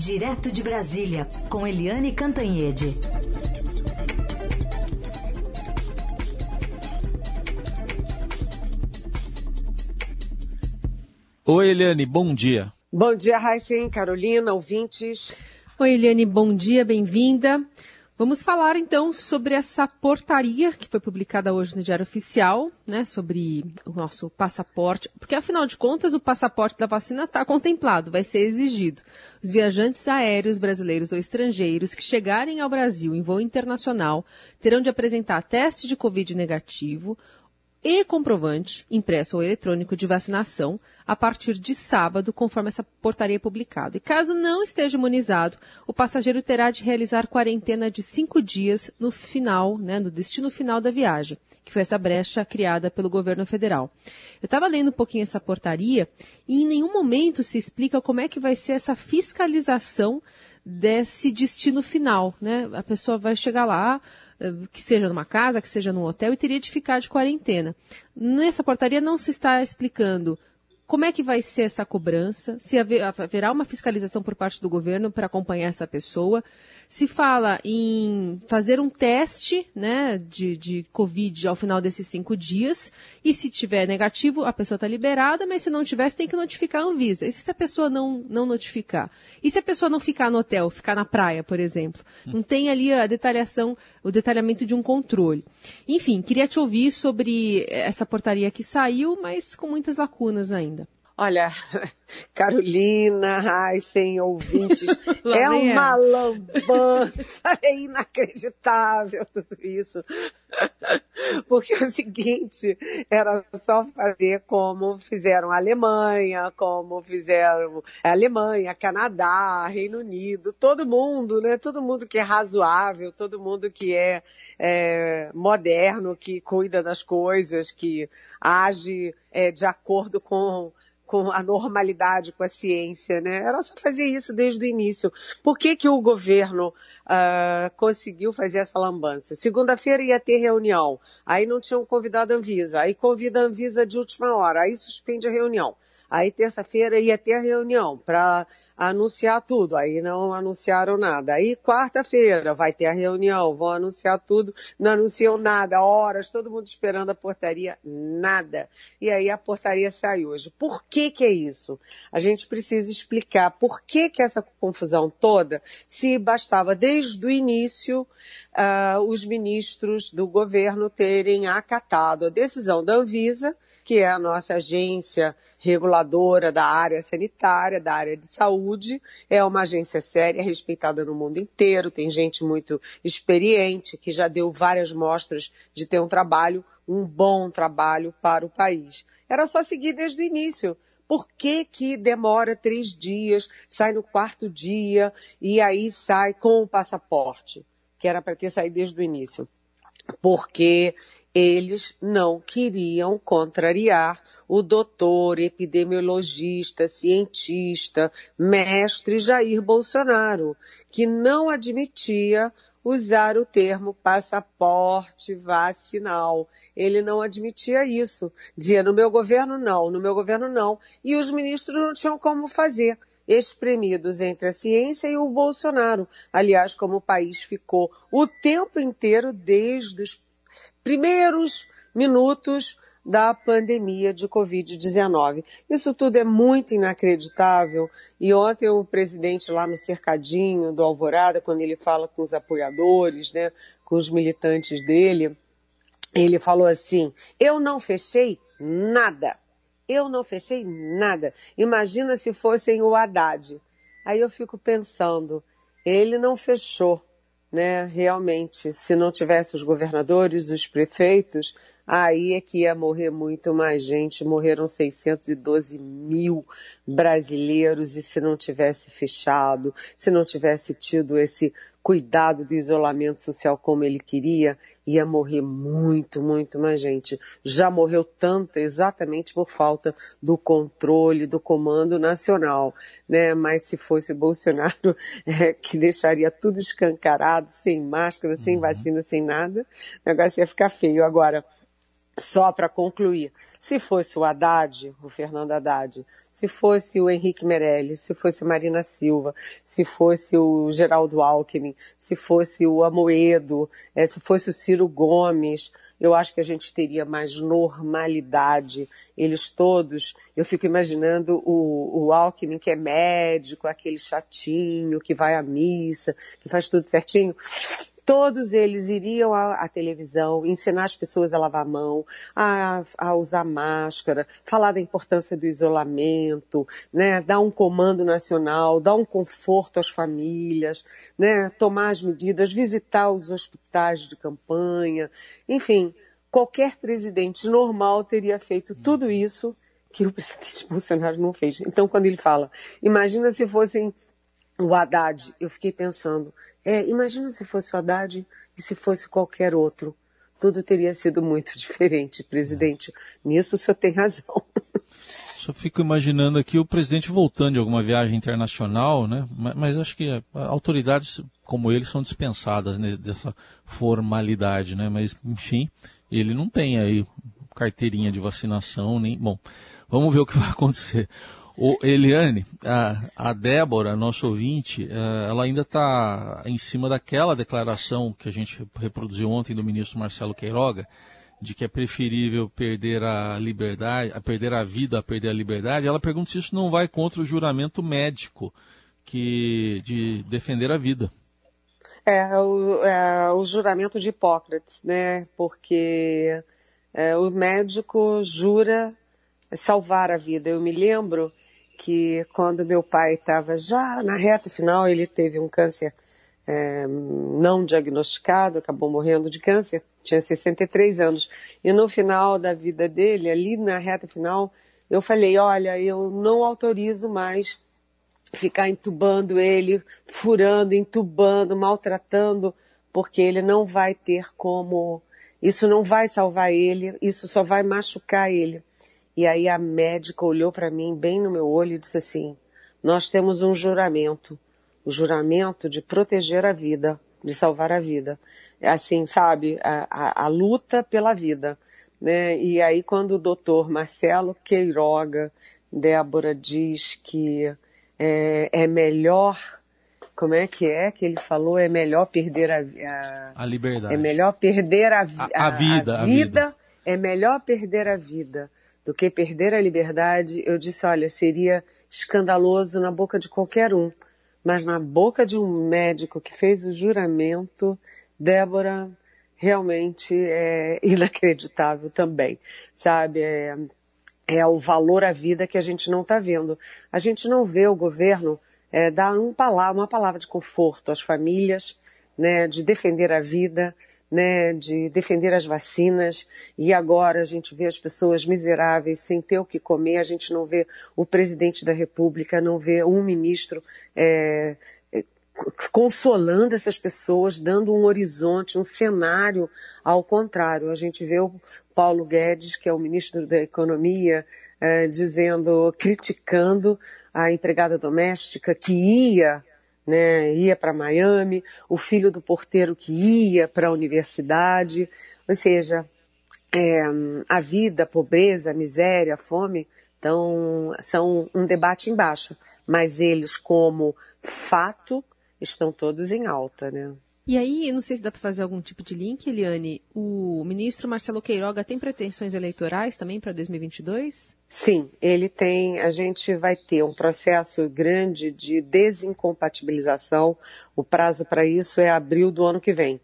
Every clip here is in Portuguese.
Direto de Brasília, com Eliane Cantanhede. Oi, Eliane, bom dia. Bom dia, Raíssen, Carolina, ouvintes. Oi, Eliane, bom dia, bem-vinda. Vamos falar então sobre essa portaria que foi publicada hoje no Diário Oficial, né, sobre o nosso passaporte, porque afinal de contas o passaporte da vacina está contemplado, vai ser exigido. Os viajantes aéreos brasileiros ou estrangeiros que chegarem ao Brasil em voo internacional terão de apresentar teste de Covid negativo e comprovante, impresso ou eletrônico, de vacinação a partir de sábado, conforme essa portaria publicada. E caso não esteja imunizado, o passageiro terá de realizar quarentena de cinco dias no final, né, no destino final da viagem, que foi essa brecha criada pelo governo federal. Eu estava lendo um pouquinho essa portaria e em nenhum momento se explica como é que vai ser essa fiscalização desse destino final, né? A pessoa vai chegar lá, que seja numa casa, que seja num hotel, e teria de ficar de quarentena. Nessa portaria não se está explicando como é que vai ser essa cobrança? Se haverá uma fiscalização por parte do governo para acompanhar essa pessoa? Se fala em fazer um teste né, de, de Covid ao final desses cinco dias, e se tiver negativo, a pessoa está liberada, mas se não tiver, tem que notificar a Anvisa. E se a pessoa não, não notificar? E se a pessoa não ficar no hotel, ficar na praia, por exemplo? Não tem ali a detalhação, o detalhamento de um controle. Enfim, queria te ouvir sobre essa portaria que saiu, mas com muitas lacunas ainda. Olha, Carolina, ai, sem ouvintes, é uma lambança, é inacreditável tudo isso. Porque é o seguinte, era só fazer como fizeram a Alemanha, como fizeram a Alemanha, Canadá, Reino Unido, todo mundo, né? Todo mundo que é razoável, todo mundo que é, é moderno, que cuida das coisas, que age é, de acordo com com a normalidade, com a ciência, né? Era só fazer isso desde o início. Por que, que o governo uh, conseguiu fazer essa lambança? Segunda-feira ia ter reunião, aí não tinham convidado a Anvisa, aí convida a Anvisa de última hora, aí suspende a reunião. Aí terça-feira ia ter a reunião para anunciar tudo. Aí não anunciaram nada. Aí quarta-feira vai ter a reunião, vão anunciar tudo. Não anunciam nada, horas, todo mundo esperando a portaria, nada. E aí a portaria sai hoje. Por que que é isso? A gente precisa explicar por que que essa confusão toda, se bastava desde o início uh, os ministros do governo terem acatado a decisão da Anvisa que é a nossa agência reguladora da área sanitária, da área de saúde. É uma agência séria, respeitada no mundo inteiro, tem gente muito experiente, que já deu várias mostras de ter um trabalho, um bom trabalho para o país. Era só seguir desde o início. Por que, que demora três dias, sai no quarto dia e aí sai com o passaporte? Que era para ter saído desde o início. Porque eles não queriam contrariar o doutor, epidemiologista, cientista, mestre Jair Bolsonaro, que não admitia usar o termo passaporte vacinal. Ele não admitia isso. Dizia, no meu governo não, no meu governo não. E os ministros não tinham como fazer espremidos entre a ciência e o Bolsonaro. Aliás, como o país ficou o tempo inteiro desde os primeiros minutos da pandemia de Covid-19. Isso tudo é muito inacreditável. E ontem o presidente lá no cercadinho do Alvorada, quando ele fala com os apoiadores, né, com os militantes dele, ele falou assim: eu não fechei nada. Eu não fechei nada. Imagina se fossem o Haddad. Aí eu fico pensando, ele não fechou né, realmente, se não tivesse os governadores, os prefeitos, aí é que ia morrer muito mais gente. Morreram 612 mil brasileiros e se não tivesse fechado, se não tivesse tido esse cuidado do isolamento social como ele queria, ia morrer muito, muito mais gente. Já morreu tanta exatamente por falta do controle, do comando nacional, né? Mas se fosse Bolsonaro, é, que deixaria tudo escancarado, sem máscara, sem uhum. vacina, sem nada, o negócio ia ficar feio. Agora, só para concluir, Se fosse o Haddad, o Fernando Haddad, se fosse o Henrique Meirelles, se fosse Marina Silva, se fosse o Geraldo Alckmin, se fosse o Amoedo, é, se fosse o Ciro Gomes, eu acho que a gente teria mais normalidade. Eles todos, eu fico imaginando o, o Alckmin que é médico, aquele chatinho, que vai à missa, que faz tudo certinho todos eles iriam à, à, televisão ensinar as pessoas a lavar a mão, a, a, usar máscara, falar da importância do isolamento, né, dar um comando nacional, dar um conforto às famílias, né, tomar as medidas, visitar os hospitais de campanha, enfim, qualquer presidente normal teria feito tudo isso que o presidente Bolsonaro não fez. Então, quando ele fala, imagina se fossem o Haddad, eu fiquei pensando, é, imagina se fosse o Haddad e se fosse qualquer outro. Tudo teria sido muito diferente, presidente. Nisso o senhor tem razão. Só fico imaginando aqui o presidente voltando de alguma viagem internacional, né? Mas, mas acho que autoridades como ele são dispensadas né, dessa formalidade, né? Mas, enfim, ele não tem aí carteirinha de vacinação, nem. Bom, vamos ver o que vai acontecer. O Eliane, a, a Débora, nosso ouvinte, é, ela ainda está em cima daquela declaração que a gente reproduziu ontem do ministro Marcelo Queiroga, de que é preferível perder a liberdade, a perder a vida a perder a liberdade. Ela pergunta se isso não vai contra o juramento médico que de defender a vida. É, o, é, o juramento de Hipócrates, né? Porque é, o médico jura salvar a vida. Eu me lembro que quando meu pai estava já na reta final, ele teve um câncer é, não diagnosticado, acabou morrendo de câncer, tinha 63 anos. E no final da vida dele, ali na reta final, eu falei, olha, eu não autorizo mais ficar entubando ele, furando, entubando, maltratando, porque ele não vai ter como, isso não vai salvar ele, isso só vai machucar ele. E aí a médica olhou para mim bem no meu olho e disse assim: Nós temos um juramento, o juramento de proteger a vida, de salvar a vida. É assim, sabe, a, a, a luta pela vida. Né? E aí quando o doutor Marcelo Queiroga, Débora diz que é, é melhor como é que é que ele falou? É melhor perder a, a, a liberdade. É melhor perder a, a, a vida, a, vida. É melhor perder a vida do que perder a liberdade, eu disse, olha, seria escandaloso na boca de qualquer um, mas na boca de um médico que fez o juramento, Débora, realmente é inacreditável também, sabe? É, é o valor à vida que a gente não está vendo. A gente não vê o governo é, dar um palavra, uma palavra de conforto às famílias, né, de defender a vida, né, de defender as vacinas e agora a gente vê as pessoas miseráveis sem ter o que comer, a gente não vê o presidente da República, não vê um ministro é, consolando essas pessoas, dando um horizonte, um cenário ao contrário. A gente vê o Paulo Guedes, que é o ministro da Economia, é, dizendo, criticando a empregada doméstica que ia né, ia para Miami, o filho do porteiro que ia para a universidade, ou seja, é, a vida, a pobreza, a miséria, a fome, então, são um debate embaixo, mas eles como fato estão todos em alta, né? E aí, não sei se dá para fazer algum tipo de link, Eliane, o ministro Marcelo Queiroga tem pretensões eleitorais também para 2022? Sim, ele tem, a gente vai ter um processo grande de desincompatibilização. O prazo para isso é abril do ano que vem.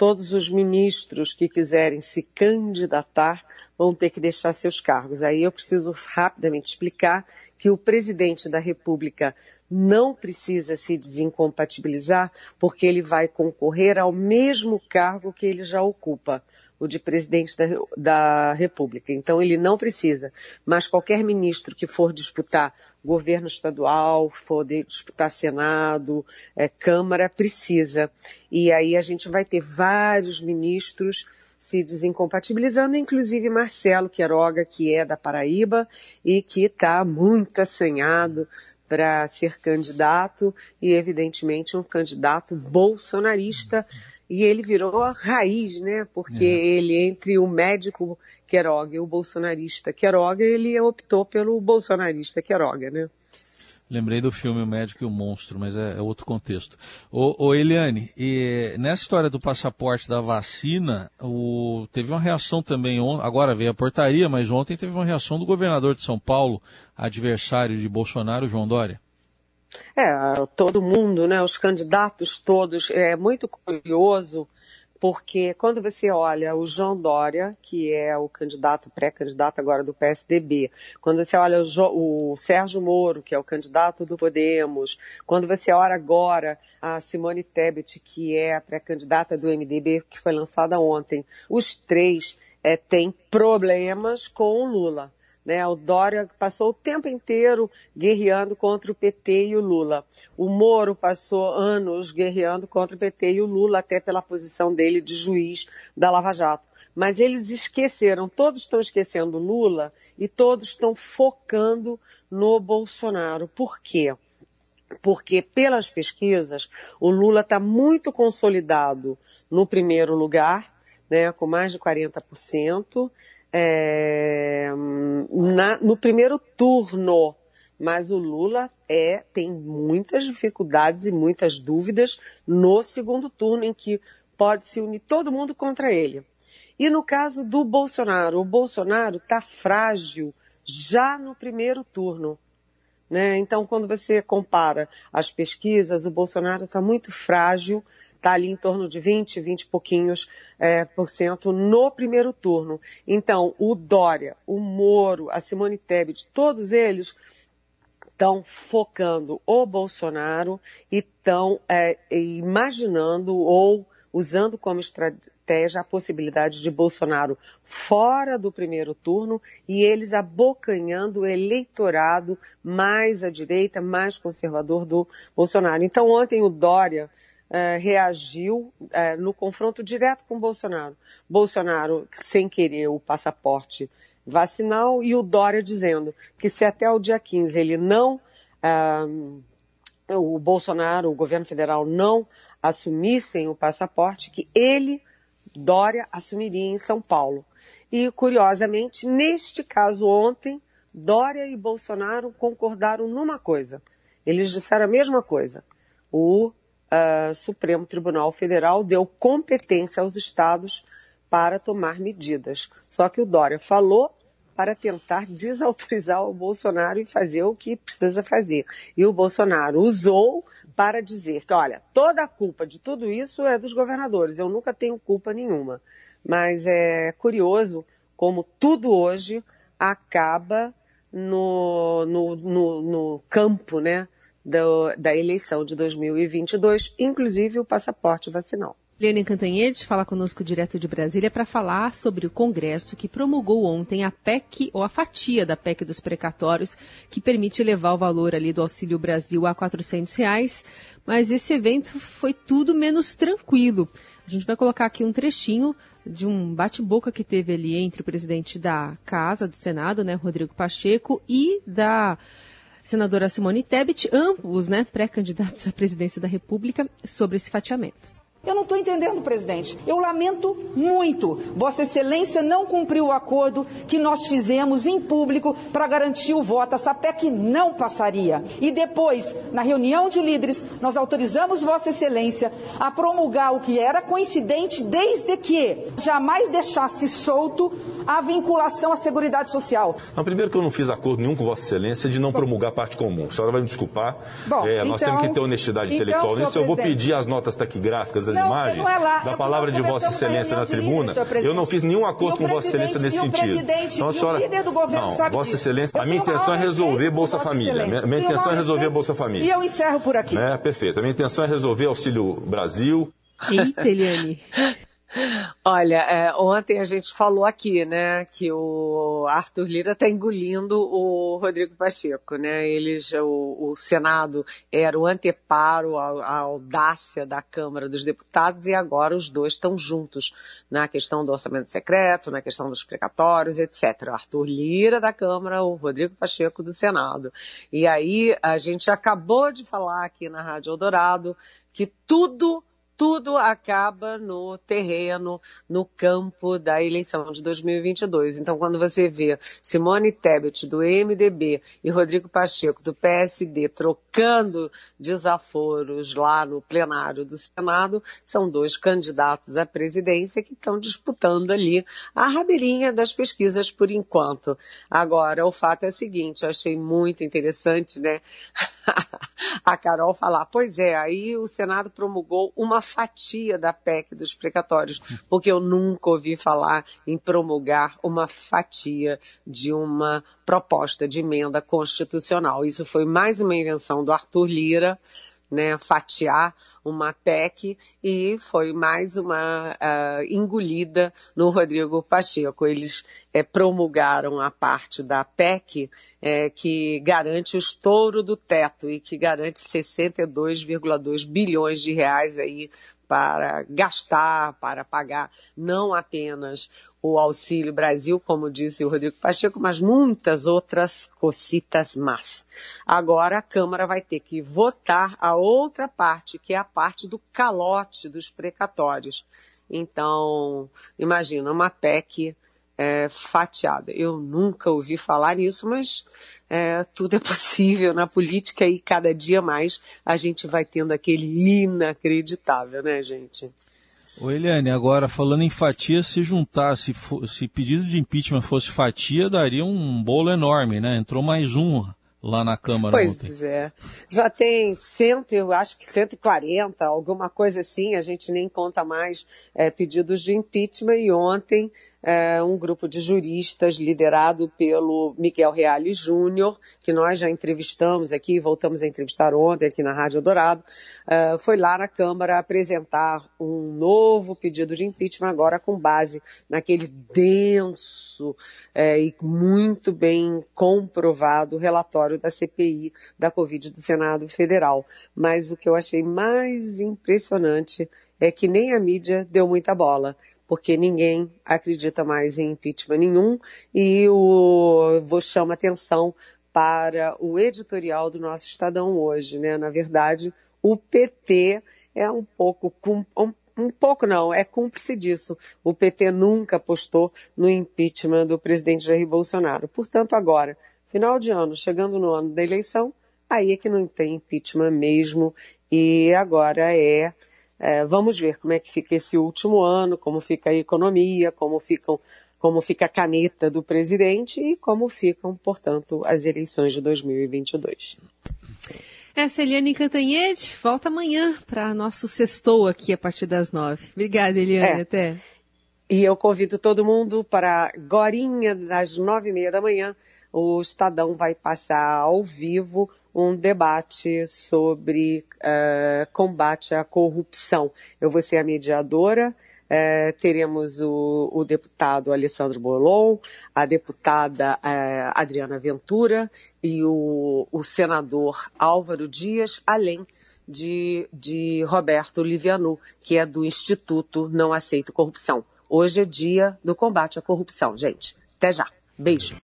Todos os ministros que quiserem se candidatar vão ter que deixar seus cargos. Aí eu preciso rapidamente explicar que o presidente da República não precisa se desincompatibilizar porque ele vai concorrer ao mesmo cargo que ele já ocupa, o de presidente da, da, República. Então ele não precisa. Mas qualquer ministro que for disputar governo estadual, for disputar Senado, é, Câmara, precisa. E aí a gente vai ter vários ministros se desincompatibilizando, inclusive Marcelo Queiroga, que é da Paraíba e que está muito assanhado para ser candidato e, evidentemente, um candidato bolsonarista e ele virou a raiz, né? Porque é. ele, entre o médico Queiroga e o bolsonarista Queiroga, ele optou pelo bolsonarista Queiroga, né? Lembrei do filme O Médico e o Monstro, mas é, é outro contexto. Ô, ô, Eliane, e nessa história do passaporte da vacina, o, teve uma reação também, on, agora veio a portaria, mas ontem teve uma reação do governador de São Paulo, adversário de Bolsonaro, João Dória. É, todo mundo, né, os candidatos todos, é muito curioso porque quando você olha o João Dória, que é o candidato, pré-candidato agora do PSDB, quando você olha o, jo, o, Sérgio Moro, que é o candidato do Podemos, quando você olha agora a Simone Tebet, que é a pré-candidata do MDB, que foi lançada ontem, os três é, têm problemas com o Lula. Né? O Dória passou o tempo inteiro guerreando contra o PT e o Lula. O Moro passou anos guerreando contra o PT e o Lula, até pela posição dele de juiz da Lava Jato. Mas eles esqueceram, todos estão esquecendo Lula e todos estão focando no Bolsonaro. Por quê? porque pelas pesquisas o Lula está muito consolidado no primeiro lugar, né, com mais de 40%, é, na, no primeiro turno. Mas o Lula é, tem muitas dificuldades e muitas dúvidas no segundo turno, em que pode se unir todo mundo contra ele. E no caso do Bolsonaro, o Bolsonaro está frágil já no primeiro turno. Né? Então, quando você compara as pesquisas, o Bolsonaro está muito frágil está ali em torno de 20, 20 e pouquinhos é, por cento no primeiro turno. Então, o Dória, o Moro, a Simone Tebet, todos eles estão focando o Bolsonaro e estão é, imaginando ou usando como estratégia a possibilidade de Bolsonaro fora do primeiro turno e eles abocanhando o eleitorado mais à direita, mais conservador do Bolsonaro. Então ontem o Dória uh, reagiu uh, no confronto direto com Bolsonaro. Bolsonaro, sem querer o passaporte vacinal, e o Dória dizendo que se até o dia 15 ele não, uh, o Bolsonaro, o governo federal não assumissem o passaporte, que ele, Dória, assumiria em São Paulo. E, curiosamente, neste caso ontem, Dória e Bolsonaro concordaram numa coisa. Eles disseram a mesma coisa. O uh, Supremo Tribunal Federal deu competência aos estados para tomar medidas. Só que o Dória falou para tentar desautorizar o Bolsonaro e fazer o que precisa fazer. E o Bolsonaro usou para dizer que, olha, toda a culpa de tudo isso é dos governadores, eu nunca tenho culpa nenhuma. Mas é curioso como tudo hoje acaba no, no, no, no campo, né? do, da eleição de 2022, inclusive o passaporte vacinal. Liane Cantanhede fala conosco direto de Brasília para falar sobre o Congresso que promulgou ontem a PEC, ou a fatia da PEC dos precatórios, que permite elevar o valor ali do Auxílio Brasil a 400 reais. Mas esse evento foi tudo menos tranquilo. A gente vai colocar aqui um trechinho de um bate-boca que teve ali entre o presidente da Casa, do Senado, né, Rodrigo Pacheco, e da senadora Simone Tebet, ambos né, pré-candidatos à presidência da República, sobre esse fatiamento. Eu não estou entendendo, presidente. Eu lamento muito. Vossa Excelência não cumpriu o acordo que nós fizemos em público para garantir o voto. Essa PEC não passaria. E depois, na reunião de líderes, nós autorizamos Vossa Excelência a promulgar o que era coincidente desde que jamais deixasse solto a vinculação à Seguridade Social. Não, primeiro que eu não fiz acordo nenhum com Vossa Excelência de não promulgar parte comum. A senhora vai me desculpar. Bom, é, nós então, temos que ter honestidade então, intelectual nisso. Eu vou pedir as notas taquigráficas as não, imagens é lá, da palavra de Vossa Excelência na tribuna, eu não fiz nenhum acordo com Vossa Excelência nesse sentido. Então, a senhora, não, Vossa Excelência, a minha intenção é resolver Bolsa Família. Minha, minha intenção é resolver Bolsa Família. E eu encerro por aqui. É, perfeito. A minha intenção é resolver Auxílio Brasil. Eita, Eliane. Olha, é, ontem a gente falou aqui, né, que o Arthur Lira está engolindo o Rodrigo Pacheco, né? Eles, o, o Senado era o anteparo, a, audácia da Câmara dos Deputados e agora os dois estão juntos na questão do orçamento secreto, na questão dos precatórios, etc. O Arthur Lira da Câmara, o Rodrigo Pacheco do Senado. E aí a gente acabou de falar aqui na Rádio Eldorado que tudo tudo acaba no terreno, no campo da eleição de 2022. Então, quando você vê Simone Tebet, do MDB, e Rodrigo Pacheco, do PSD, trocando desaforos lá no plenário do Senado, são dois candidatos à presidência que estão disputando ali a rabeirinha das pesquisas por enquanto. Agora, o fato é o seguinte, eu achei muito interessante, né? a Carol falar, pois é, aí o Senado promulgou uma fatia da PEC dos precatórios, porque eu nunca ouvi falar em promulgar uma fatia de uma proposta de emenda constitucional. Isso foi mais uma invenção do Arthur Lira, né, fatiar uma PEC e foi mais uma uh, engolida no Rodrigo Pacheco. Eles é, promulgaram a parte da PEC é, que garante o estouro do teto e que garante 62,2 bilhões de reais aí para gastar, para pagar não apenas o Auxílio Brasil, como disse o Rodrigo Pacheco, mas muitas outras cocitas más. Agora a Câmara vai ter que votar a outra parte, que é a parte do calote dos precatórios. Então, imagina, uma PEC é, fatiada. Eu nunca ouvi falar nisso, mas é, tudo é possível na política e cada dia mais a gente vai tendo aquele inacreditável, né, gente? O Eliane, agora falando em fatia, se juntar, se, se pedido de impeachment fosse fatia, daria um bolo enorme, né? Entrou mais um lá na Câmara pois ontem. é. Já tem cento, eu acho que 140, alguma coisa assim, a gente nem conta mais é, pedidos de impeachment e ontem é, um grupo de juristas liderado pelo Miguel Reale Júnior, que nós já entrevistamos aqui, voltamos a entrevistar ontem aqui na Rádio Dourado, é, foi lá na Câmara apresentar um novo pedido de impeachment, agora com base naquele denso é, e muito bem comprovado relatório da CPI da Covid do Senado Federal. Mas o que eu achei mais impressionante é que nem a mídia deu muita bola porque ninguém acredita mais em impeachment nenhum e o, vou chamar atenção para o editorial do nosso Estadão hoje, né? Na verdade, o PT é um pouco um, um pouco não, é cúmplice disso. O PT nunca apostou no impeachment do presidente Jair Bolsonaro. Portanto, agora, final de ano, chegando no ano da eleição, aí é que não tem impeachment mesmo e agora é é, vamos ver como é que fica esse último ano, como fica a economia, como, ficam, como fica a caneta do presidente e como ficam, portanto, as eleições de 2022. Essa é Eliane Cantanhede. Volta amanhã para nosso sextou aqui a partir das nove. Obrigada, Eliane. É. Até. E eu convido todo mundo para Gorinha, das nove e meia da manhã, o Estadão vai passar ao vivo um debate sobre uh, combate à corrupção. Eu vou ser a mediadora. Uh, teremos o, o, deputado Alessandro Bolon, a deputada uh, Adriana Ventura e o, o, senador Álvaro Dias, além de, de Roberto Livianu, que é do Instituto Não Aceito Corrupção. Hoje é dia do combate à corrupção, gente. Até já. Beijo.